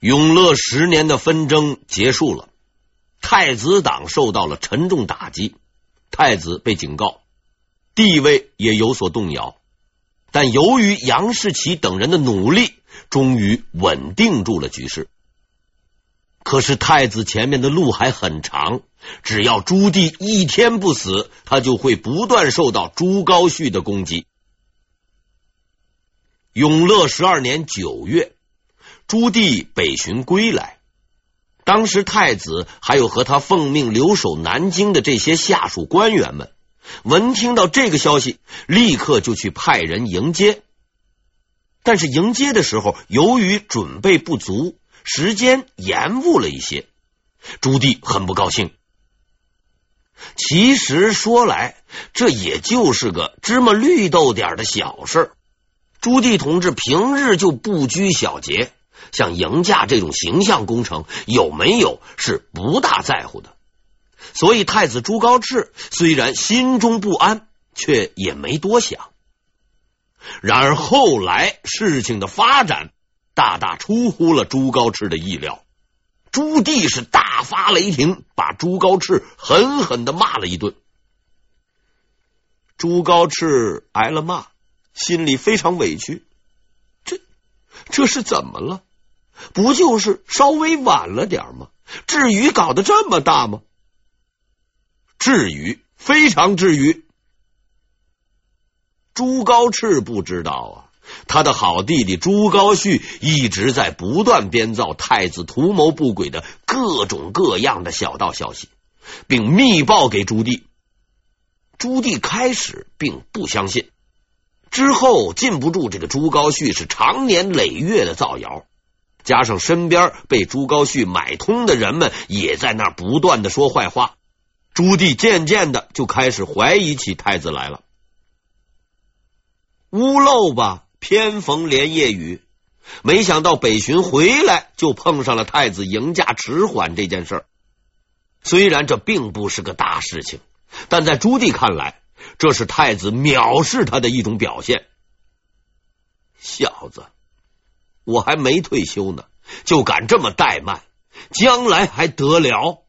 永乐十年的纷争结束了，太子党受到了沉重打击，太子被警告，地位也有所动摇。但由于杨士奇等人的努力，终于稳定住了局势。可是太子前面的路还很长，只要朱棣一天不死，他就会不断受到朱高煦的攻击。永乐十二年九月。朱棣北巡归来，当时太子还有和他奉命留守南京的这些下属官员们，闻听到这个消息，立刻就去派人迎接。但是迎接的时候，由于准备不足，时间延误了一些，朱棣很不高兴。其实说来，这也就是个芝麻绿豆点的小事。朱棣同志平日就不拘小节。像迎驾这种形象工程有没有是不大在乎的，所以太子朱高炽虽然心中不安，却也没多想。然而后来事情的发展大大出乎了朱高炽的意料，朱棣是大发雷霆，把朱高炽狠狠的骂了一顿。朱高炽挨了骂，心里非常委屈，这这是怎么了？不就是稍微晚了点吗？至于搞得这么大吗？至于，非常至于。朱高炽不知道啊，他的好弟弟朱高煦一直在不断编造太子图谋不轨的各种各样的小道消息，并密报给朱棣。朱棣开始并不相信，之后禁不住这个朱高煦是长年累月的造谣。加上身边被朱高煦买通的人们也在那不断的说坏话，朱棣渐渐的就开始怀疑起太子来了。屋漏吧，偏逢连夜雨，没想到北巡回来就碰上了太子迎驾迟缓这件事儿。虽然这并不是个大事情，但在朱棣看来，这是太子藐视他的一种表现。小子。我还没退休呢，就敢这么怠慢，将来还得了？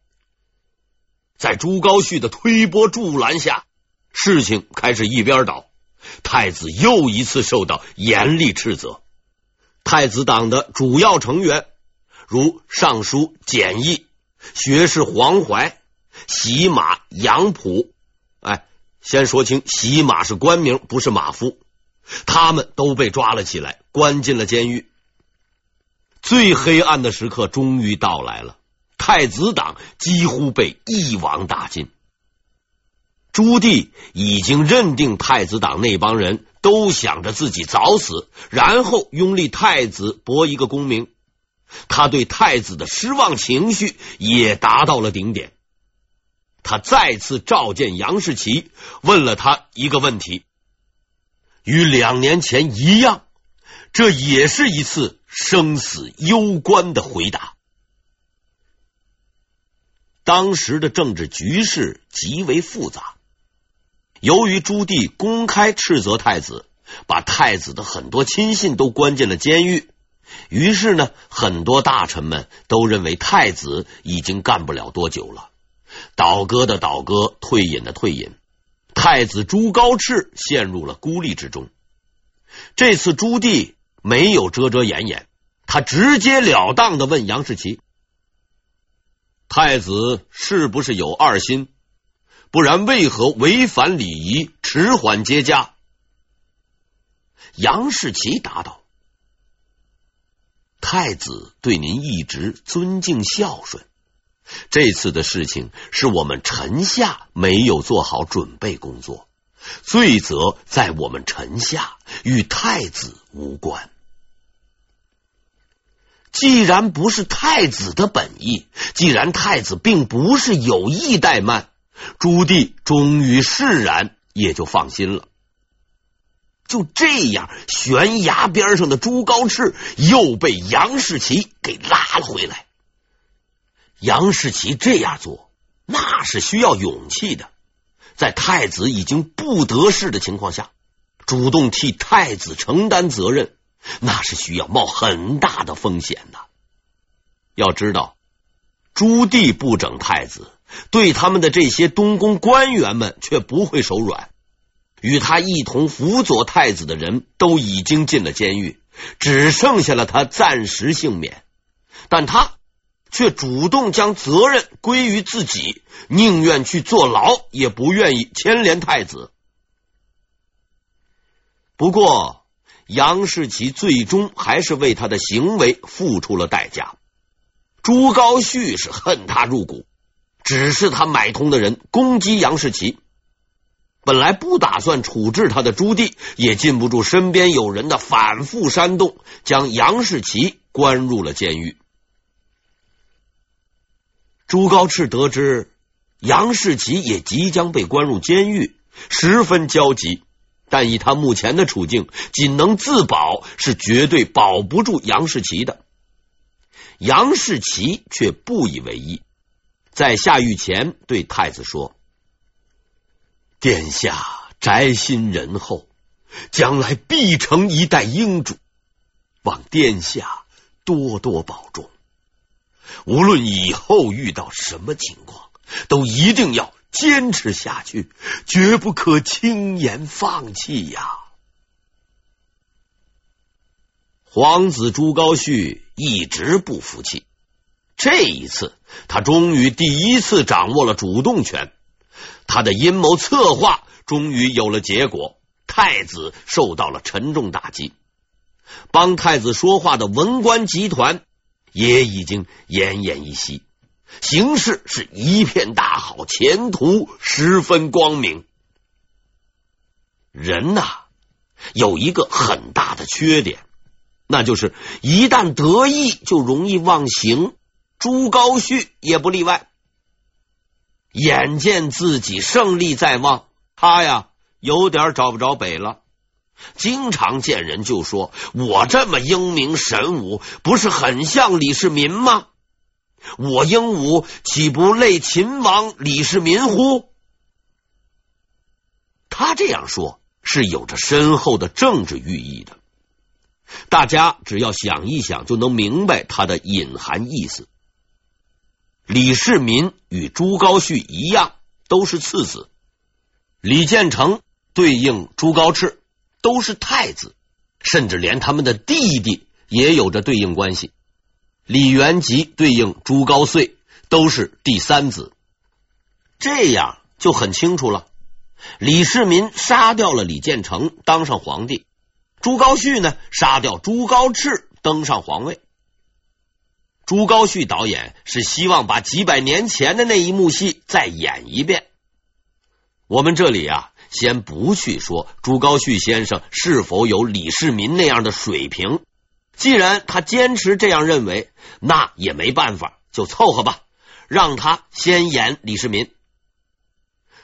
在朱高煦的推波助澜下，事情开始一边倒，太子又一次受到严厉斥责。太子党的主要成员，如尚书简易、学士黄怀、洗马杨浦，哎，先说清，洗马是官名，不是马夫。他们都被抓了起来，关进了监狱。最黑暗的时刻终于到来了，太子党几乎被一网打尽。朱棣已经认定太子党那帮人都想着自己早死，然后拥立太子博一个功名。他对太子的失望情绪也达到了顶点。他再次召见杨士奇，问了他一个问题，与两年前一样，这也是一次。生死攸关的回答。当时的政治局势极为复杂，由于朱棣公开斥责太子，把太子的很多亲信都关进了监狱，于是呢，很多大臣们都认为太子已经干不了多久了，倒戈的倒戈，退隐的退隐，太子朱高炽陷入了孤立之中。这次朱棣。没有遮遮掩掩，他直截了当的问杨士奇：“太子是不是有二心？不然为何违反礼仪，迟缓接驾？”杨士奇答道：“太子对您一直尊敬孝顺，这次的事情是我们臣下没有做好准备工作。”罪责在我们臣下，与太子无关。既然不是太子的本意，既然太子并不是有意怠慢，朱棣终于释然，也就放心了。就这样，悬崖边上的朱高炽又被杨士奇给拉了回来。杨士奇这样做，那是需要勇气的。在太子已经不得势的情况下，主动替太子承担责任，那是需要冒很大的风险的。要知道，朱棣不整太子，对他们的这些东宫官员们却不会手软。与他一同辅佐太子的人都已经进了监狱，只剩下了他暂时幸免。但他却主动将责任归于自己，宁愿去坐牢，也不愿意牵连太子。不过，杨士奇最终还是为他的行为付出了代价。朱高煦是恨他入骨，指示他买通的人攻击杨士奇。本来不打算处置他的朱棣，也禁不住身边有人的反复煽动，将杨士奇关入了监狱。朱高炽得知杨士奇也即将被关入监狱，十分焦急。但以他目前的处境，仅能自保，是绝对保不住杨士奇的。杨士奇却不以为意，在下狱前对太子说：“殿下宅心仁厚，将来必成一代英主，望殿下多多保重。无论以后遇到什么情况，都一定要。”坚持下去，绝不可轻言放弃呀！皇子朱高煦一直不服气，这一次他终于第一次掌握了主动权，他的阴谋策划终于有了结果，太子受到了沉重打击，帮太子说话的文官集团也已经奄奄一息。形势是一片大好，前途十分光明。人呐，有一个很大的缺点，那就是一旦得意就容易忘形。朱高煦也不例外。眼见自己胜利在望，他呀有点找不着北了，经常见人就说：“我这么英明神武，不是很像李世民吗？”我英武岂不类秦王李世民乎？他这样说是有着深厚的政治寓意的，大家只要想一想就能明白他的隐含意思。李世民与朱高煦一样，都是次子；李建成对应朱高炽，都是太子，甚至连他们的弟弟也有着对应关系。李元吉对应朱高燧，都是第三子，这样就很清楚了。李世民杀掉了李建成，当上皇帝；朱高煦呢，杀掉朱高炽，登上皇位。朱高煦导演是希望把几百年前的那一幕戏再演一遍。我们这里啊，先不去说朱高煦先生是否有李世民那样的水平。既然他坚持这样认为，那也没办法，就凑合吧，让他先演李世民。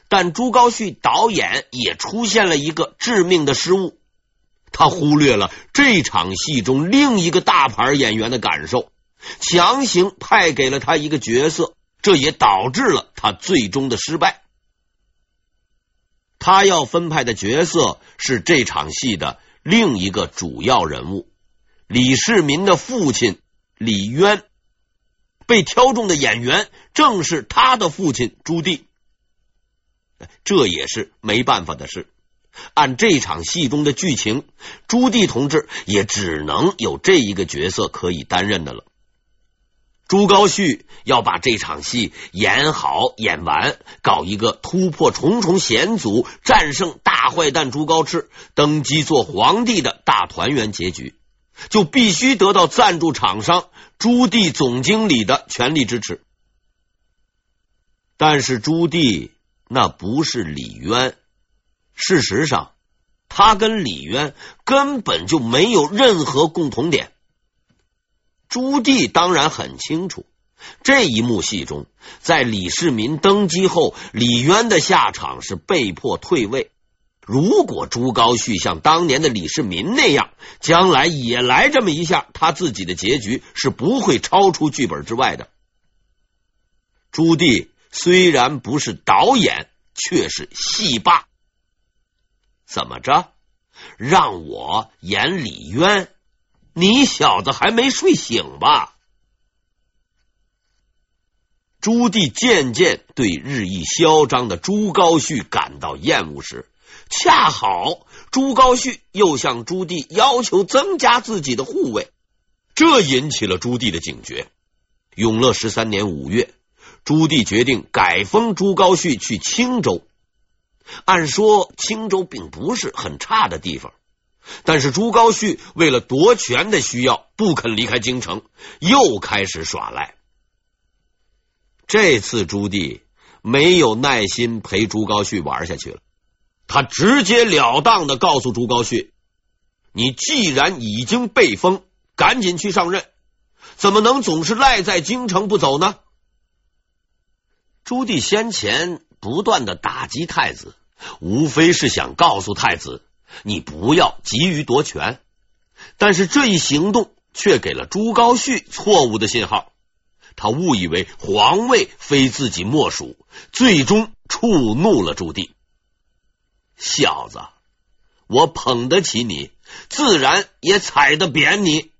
但朱高煦导演也出现了一个致命的失误，他忽略了这场戏中另一个大牌演员的感受，强行派给了他一个角色，这也导致了他最终的失败。他要分派的角色是这场戏的另一个主要人物。李世民的父亲李渊被挑中的演员正是他的父亲朱棣，这也是没办法的事。按这场戏中的剧情，朱棣同志也只能有这一个角色可以担任的了。朱高煦要把这场戏演好演完，搞一个突破重重险阻、战胜大坏蛋朱高炽、登基做皇帝的大团圆结局。就必须得到赞助厂商朱棣总经理的全力支持，但是朱棣那不是李渊，事实上，他跟李渊根本就没有任何共同点。朱棣当然很清楚，这一幕戏中，在李世民登基后，李渊的下场是被迫退位。如果朱高煦像当年的李世民那样，将来也来这么一下，他自己的结局是不会超出剧本之外的。朱棣虽然不是导演，却是戏霸。怎么着？让我演李渊？你小子还没睡醒吧？朱棣渐渐对日益嚣张的朱高煦感到厌恶时，恰好朱高煦又向朱棣要求增加自己的护卫，这引起了朱棣的警觉。永乐十三年五月，朱棣决定改封朱高煦去青州。按说青州并不是很差的地方，但是朱高煦为了夺权的需要，不肯离开京城，又开始耍赖。这次朱棣没有耐心陪朱高煦玩下去了，他直截了当的告诉朱高煦：“你既然已经被封，赶紧去上任，怎么能总是赖在京城不走呢？”朱棣先前。不断的打击太子，无非是想告诉太子，你不要急于夺权。但是这一行动却给了朱高煦错误的信号，他误以为皇位非自己莫属，最终触怒了朱棣。小子，我捧得起你，自然也踩得扁你。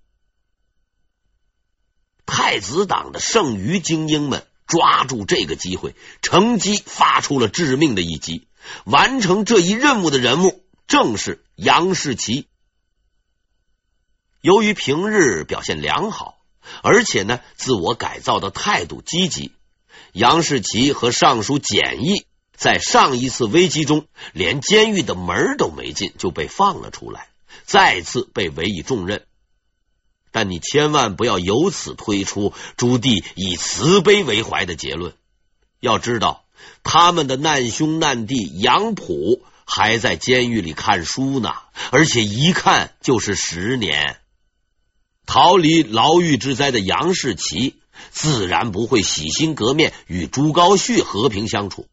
太子党的剩余精英们。抓住这个机会，乘机发出了致命的一击。完成这一任务的人物正是杨士奇。由于平日表现良好，而且呢，自我改造的态度积极，杨士奇和尚书简易在上一次危机中连监狱的门都没进，就被放了出来，再次被委以重任。但你千万不要由此推出朱棣以慈悲为怀的结论。要知道，他们的难兄难弟杨溥还在监狱里看书呢，而且一看就是十年。逃离牢狱之灾的杨士奇自然不会洗心革面与朱高煦和平相处。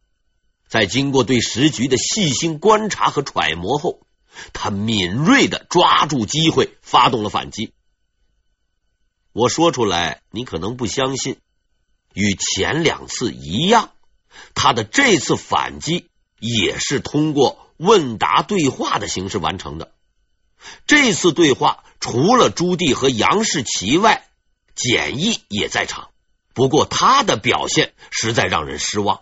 在经过对时局的细心观察和揣摩后，他敏锐的抓住机会，发动了反击。我说出来，你可能不相信。与前两次一样，他的这次反击也是通过问答对话的形式完成的。这次对话除了朱棣和杨士奇外，简易也在场。不过他的表现实在让人失望。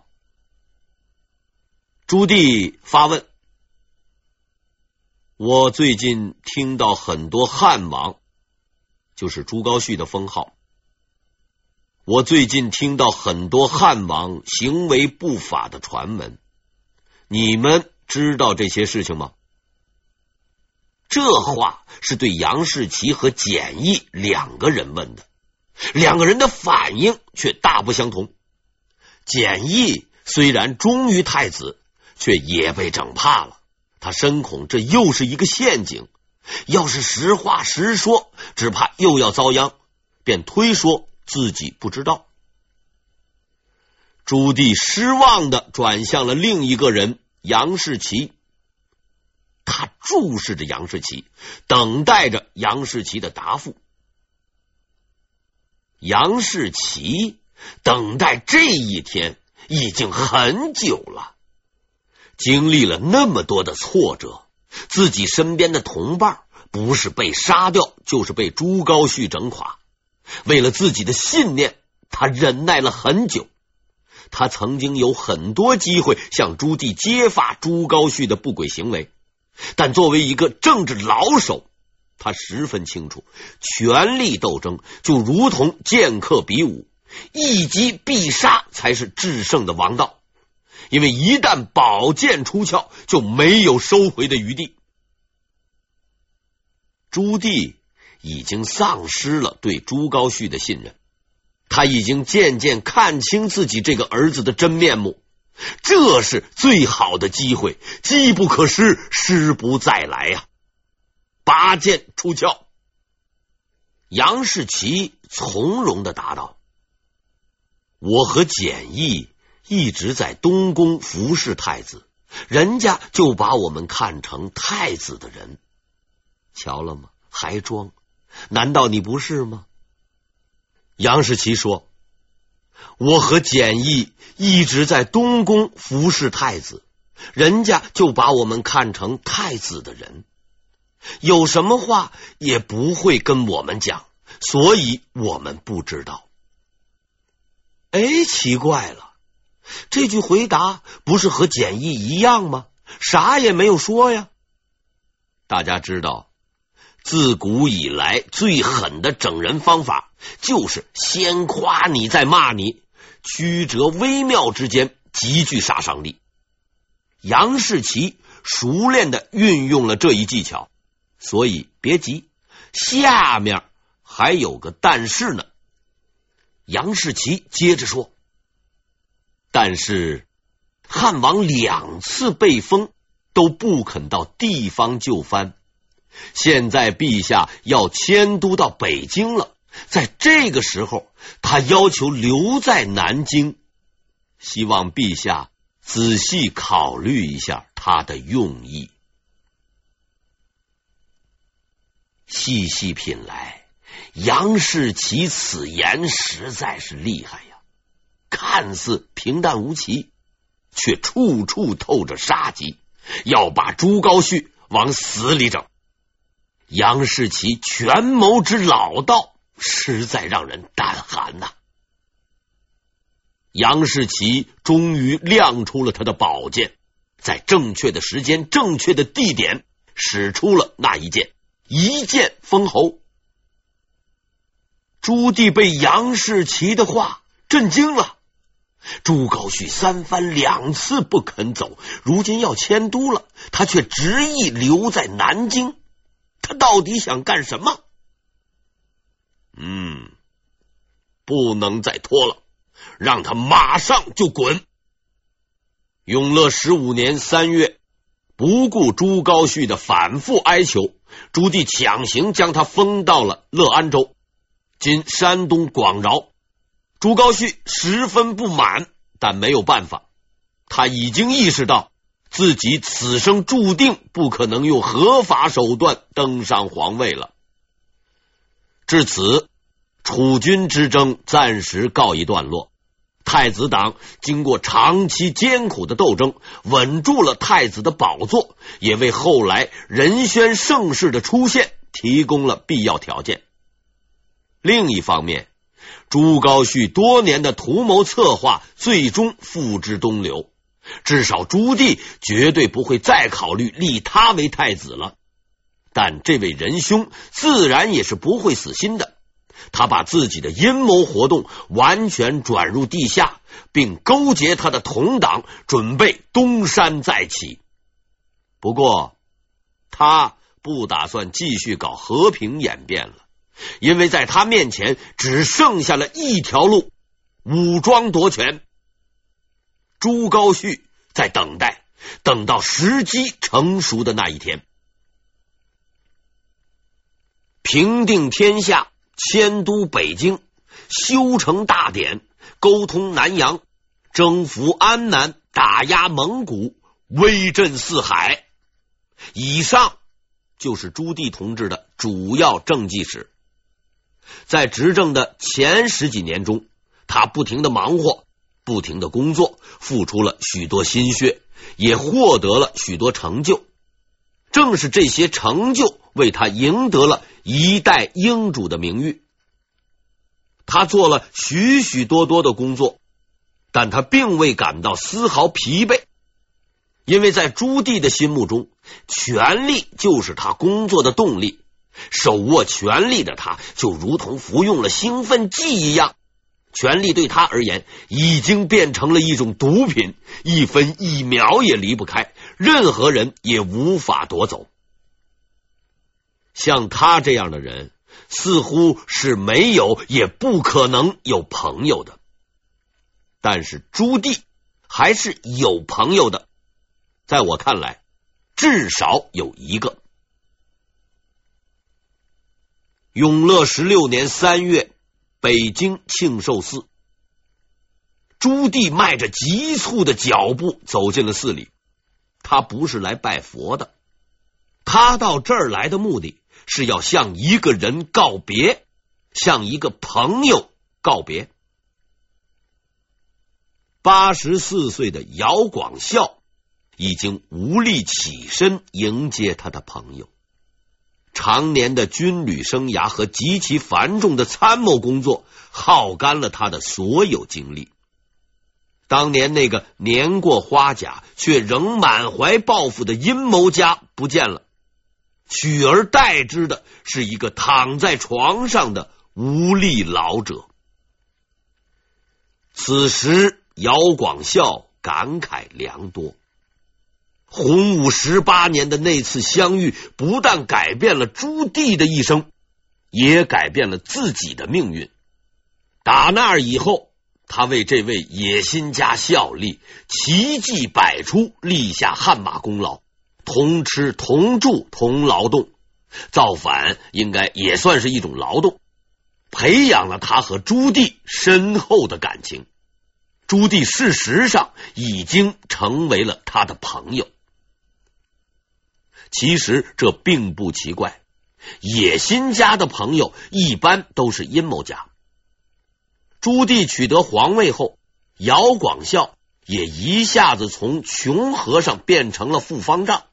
朱棣发问：“我最近听到很多汉王。”就是朱高煦的封号。我最近听到很多汉王行为不法的传闻，你们知道这些事情吗？这话是对杨士奇和简易两个人问的，两个人的反应却大不相同。简易虽然忠于太子，却也被整怕了，他深恐这又是一个陷阱。要是实话实说，只怕又要遭殃，便推说自己不知道。朱棣失望的转向了另一个人杨士奇，他注视着杨士奇，等待着杨士奇的答复。杨士奇等待这一天已经很久了，经历了那么多的挫折。自己身边的同伴不是被杀掉，就是被朱高煦整垮。为了自己的信念，他忍耐了很久。他曾经有很多机会向朱棣揭发朱高煦的不轨行为，但作为一个政治老手，他十分清楚，权力斗争就如同剑客比武，一击必杀才是制胜的王道。因为一旦宝剑出鞘，就没有收回的余地。朱棣已经丧失了对朱高煦的信任，他已经渐渐看清自己这个儿子的真面目。这是最好的机会，机不可失，失不再来呀！拔剑出鞘，杨士奇从容的答道：“我和简易。”一直在东宫服侍太子，人家就把我们看成太子的人，瞧了吗？还装？难道你不是吗？杨士奇说：“我和简易一直在东宫服侍太子，人家就把我们看成太子的人，有什么话也不会跟我们讲，所以我们不知道。”哎，奇怪了，这句回答不是和简易一样吗？啥也没有说呀。大家知道，自古以来最狠的整人方法就是先夸你再骂你，曲折微妙之间极具杀伤力。杨士奇熟练的运用了这一技巧，所以别急，下面还有个但是呢。杨士奇接着说：“但是汉王两次被封，都不肯到地方就藩。现在陛下要迁都到北京了，在这个时候，他要求留在南京，希望陛下。”仔细考虑一下他的用意。细细品来，杨士奇此言实在是厉害呀！看似平淡无奇，却处处透着杀机，要把朱高煦往死里整。杨士奇权谋之老道，实在让人胆寒呐。杨士奇终于亮出了他的宝剑，在正确的时间、正确的地点，使出了那一剑，一剑封侯。朱棣被杨士奇的话震惊了。朱高煦三番两次不肯走，如今要迁都了，他却执意留在南京。到底想干什么？嗯，不能再拖了。让他马上就滚！永乐十五年三月，不顾朱高煦的反复哀求，朱棣强行将他封到了乐安州（今山东广饶）。朱高煦十分不满，但没有办法，他已经意识到自己此生注定不可能用合法手段登上皇位了。至此，楚军之争暂时告一段落。太子党经过长期艰苦的斗争，稳住了太子的宝座，也为后来仁宣盛世的出现提供了必要条件。另一方面，朱高煦多年的图谋策划最终付之东流，至少朱棣绝对不会再考虑立他为太子了。但这位仁兄自然也是不会死心的。他把自己的阴谋活动完全转入地下，并勾结他的同党，准备东山再起。不过，他不打算继续搞和平演变了，因为在他面前只剩下了一条路：武装夺权。朱高煦在等待，等到时机成熟的那一天，平定天下。迁都北京，修成大典，沟通南洋，征服安南，打压蒙古，威震四海。以上就是朱棣同志的主要政绩史。在执政的前十几年中，他不停的忙活，不停的工作，付出了许多心血，也获得了许多成就。正是这些成就，为他赢得了。一代英主的名誉，他做了许许多多的工作，但他并未感到丝毫疲惫，因为在朱棣的心目中，权力就是他工作的动力。手握权力的他，就如同服用了兴奋剂一样，权力对他而言已经变成了一种毒品，一分一秒也离不开，任何人也无法夺走。像他这样的人，似乎是没有也不可能有朋友的。但是朱棣还是有朋友的，在我看来，至少有一个。永乐十六年三月，北京庆寿寺，朱棣迈着急促的脚步走进了寺里。他不是来拜佛的，他到这儿来的目的。是要向一个人告别，向一个朋友告别。八十四岁的姚广孝已经无力起身迎接他的朋友。常年的军旅生涯和极其繁重的参谋工作，耗干了他的所有精力。当年那个年过花甲却仍满怀抱负的阴谋家不见了，取而代之的是一个躺在床上的无力老者。此时，姚广孝感慨良多。洪武十八年的那次相遇，不但改变了朱棣的一生，也改变了自己的命运。打那以后，他为这位野心家效力，奇迹百出，立下汗马功劳。同吃同住同劳动，造反应该也算是一种劳动，培养了他和朱棣深厚的感情。朱棣事实上已经成为了他的朋友。其实这并不奇怪，野心家的朋友一般都是阴谋家。朱棣取得皇位后，姚广孝也一下子从穷和尚变成了富方丈。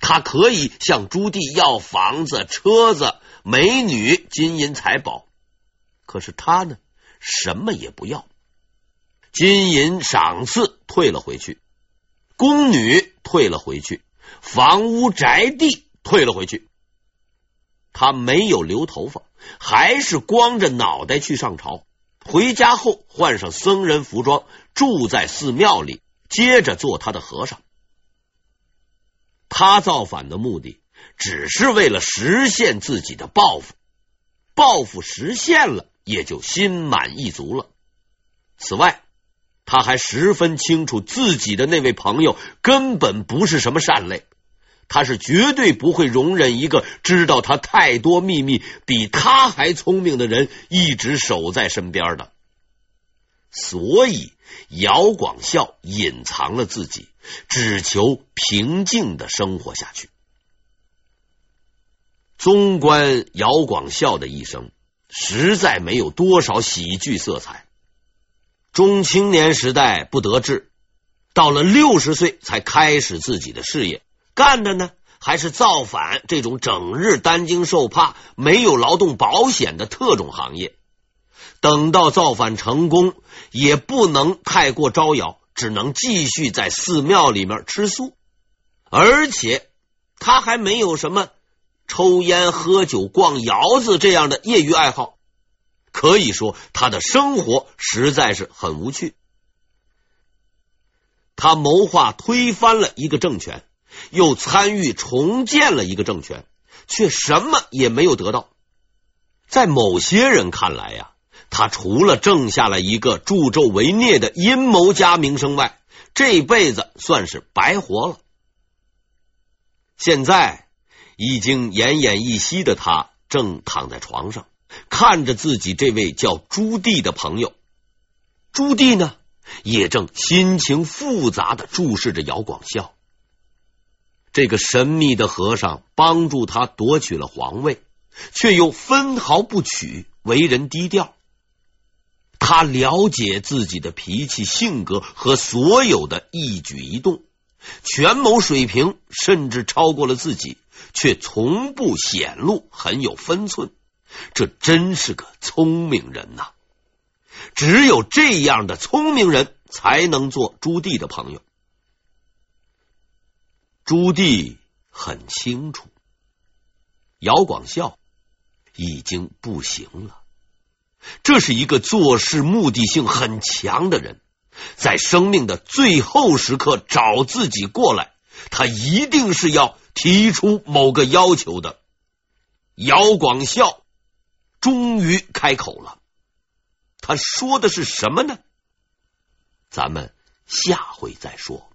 他可以向朱棣要房子、车子、美女、金银财宝，可是他呢，什么也不要。金银赏赐退了回去，宫女退了回去。房屋宅地退了回去，他没有留头发，还是光着脑袋去上朝。回家后换上僧人服装，住在寺庙里，接着做他的和尚。他造反的目的只是为了实现自己的抱负，抱负实现了，也就心满意足了。此外，他还十分清楚自己的那位朋友根本不是什么善类，他是绝对不会容忍一个知道他太多秘密、比他还聪明的人一直守在身边的。所以，姚广孝隐藏了自己，只求平静的生活下去。纵观姚广孝的一生，实在没有多少喜剧色彩。中青年时代不得志，到了六十岁才开始自己的事业，干的呢还是造反这种整日担惊受怕、没有劳动保险的特种行业。等到造反成功，也不能太过招摇，只能继续在寺庙里面吃素，而且他还没有什么抽烟、喝酒、逛窑子这样的业余爱好。可以说，他的生活实在是很无趣。他谋划推翻了一个政权，又参与重建了一个政权，却什么也没有得到。在某些人看来呀，他除了挣下了一个助纣为虐的阴谋家名声外，这辈子算是白活了。现在已经奄奄一息的他，正躺在床上。看着自己这位叫朱棣的朋友，朱棣呢也正心情复杂的注视着姚广孝。这个神秘的和尚帮助他夺取了皇位，却又分毫不取，为人低调。他了解自己的脾气、性格和所有的一举一动，权谋水平甚至超过了自己，却从不显露，很有分寸。这真是个聪明人呐！只有这样的聪明人才能做朱棣的朋友。朱棣很清楚，姚广孝已经不行了。这是一个做事目的性很强的人，在生命的最后时刻找自己过来，他一定是要提出某个要求的。姚广孝。终于开口了，他说的是什么呢？咱们下回再说。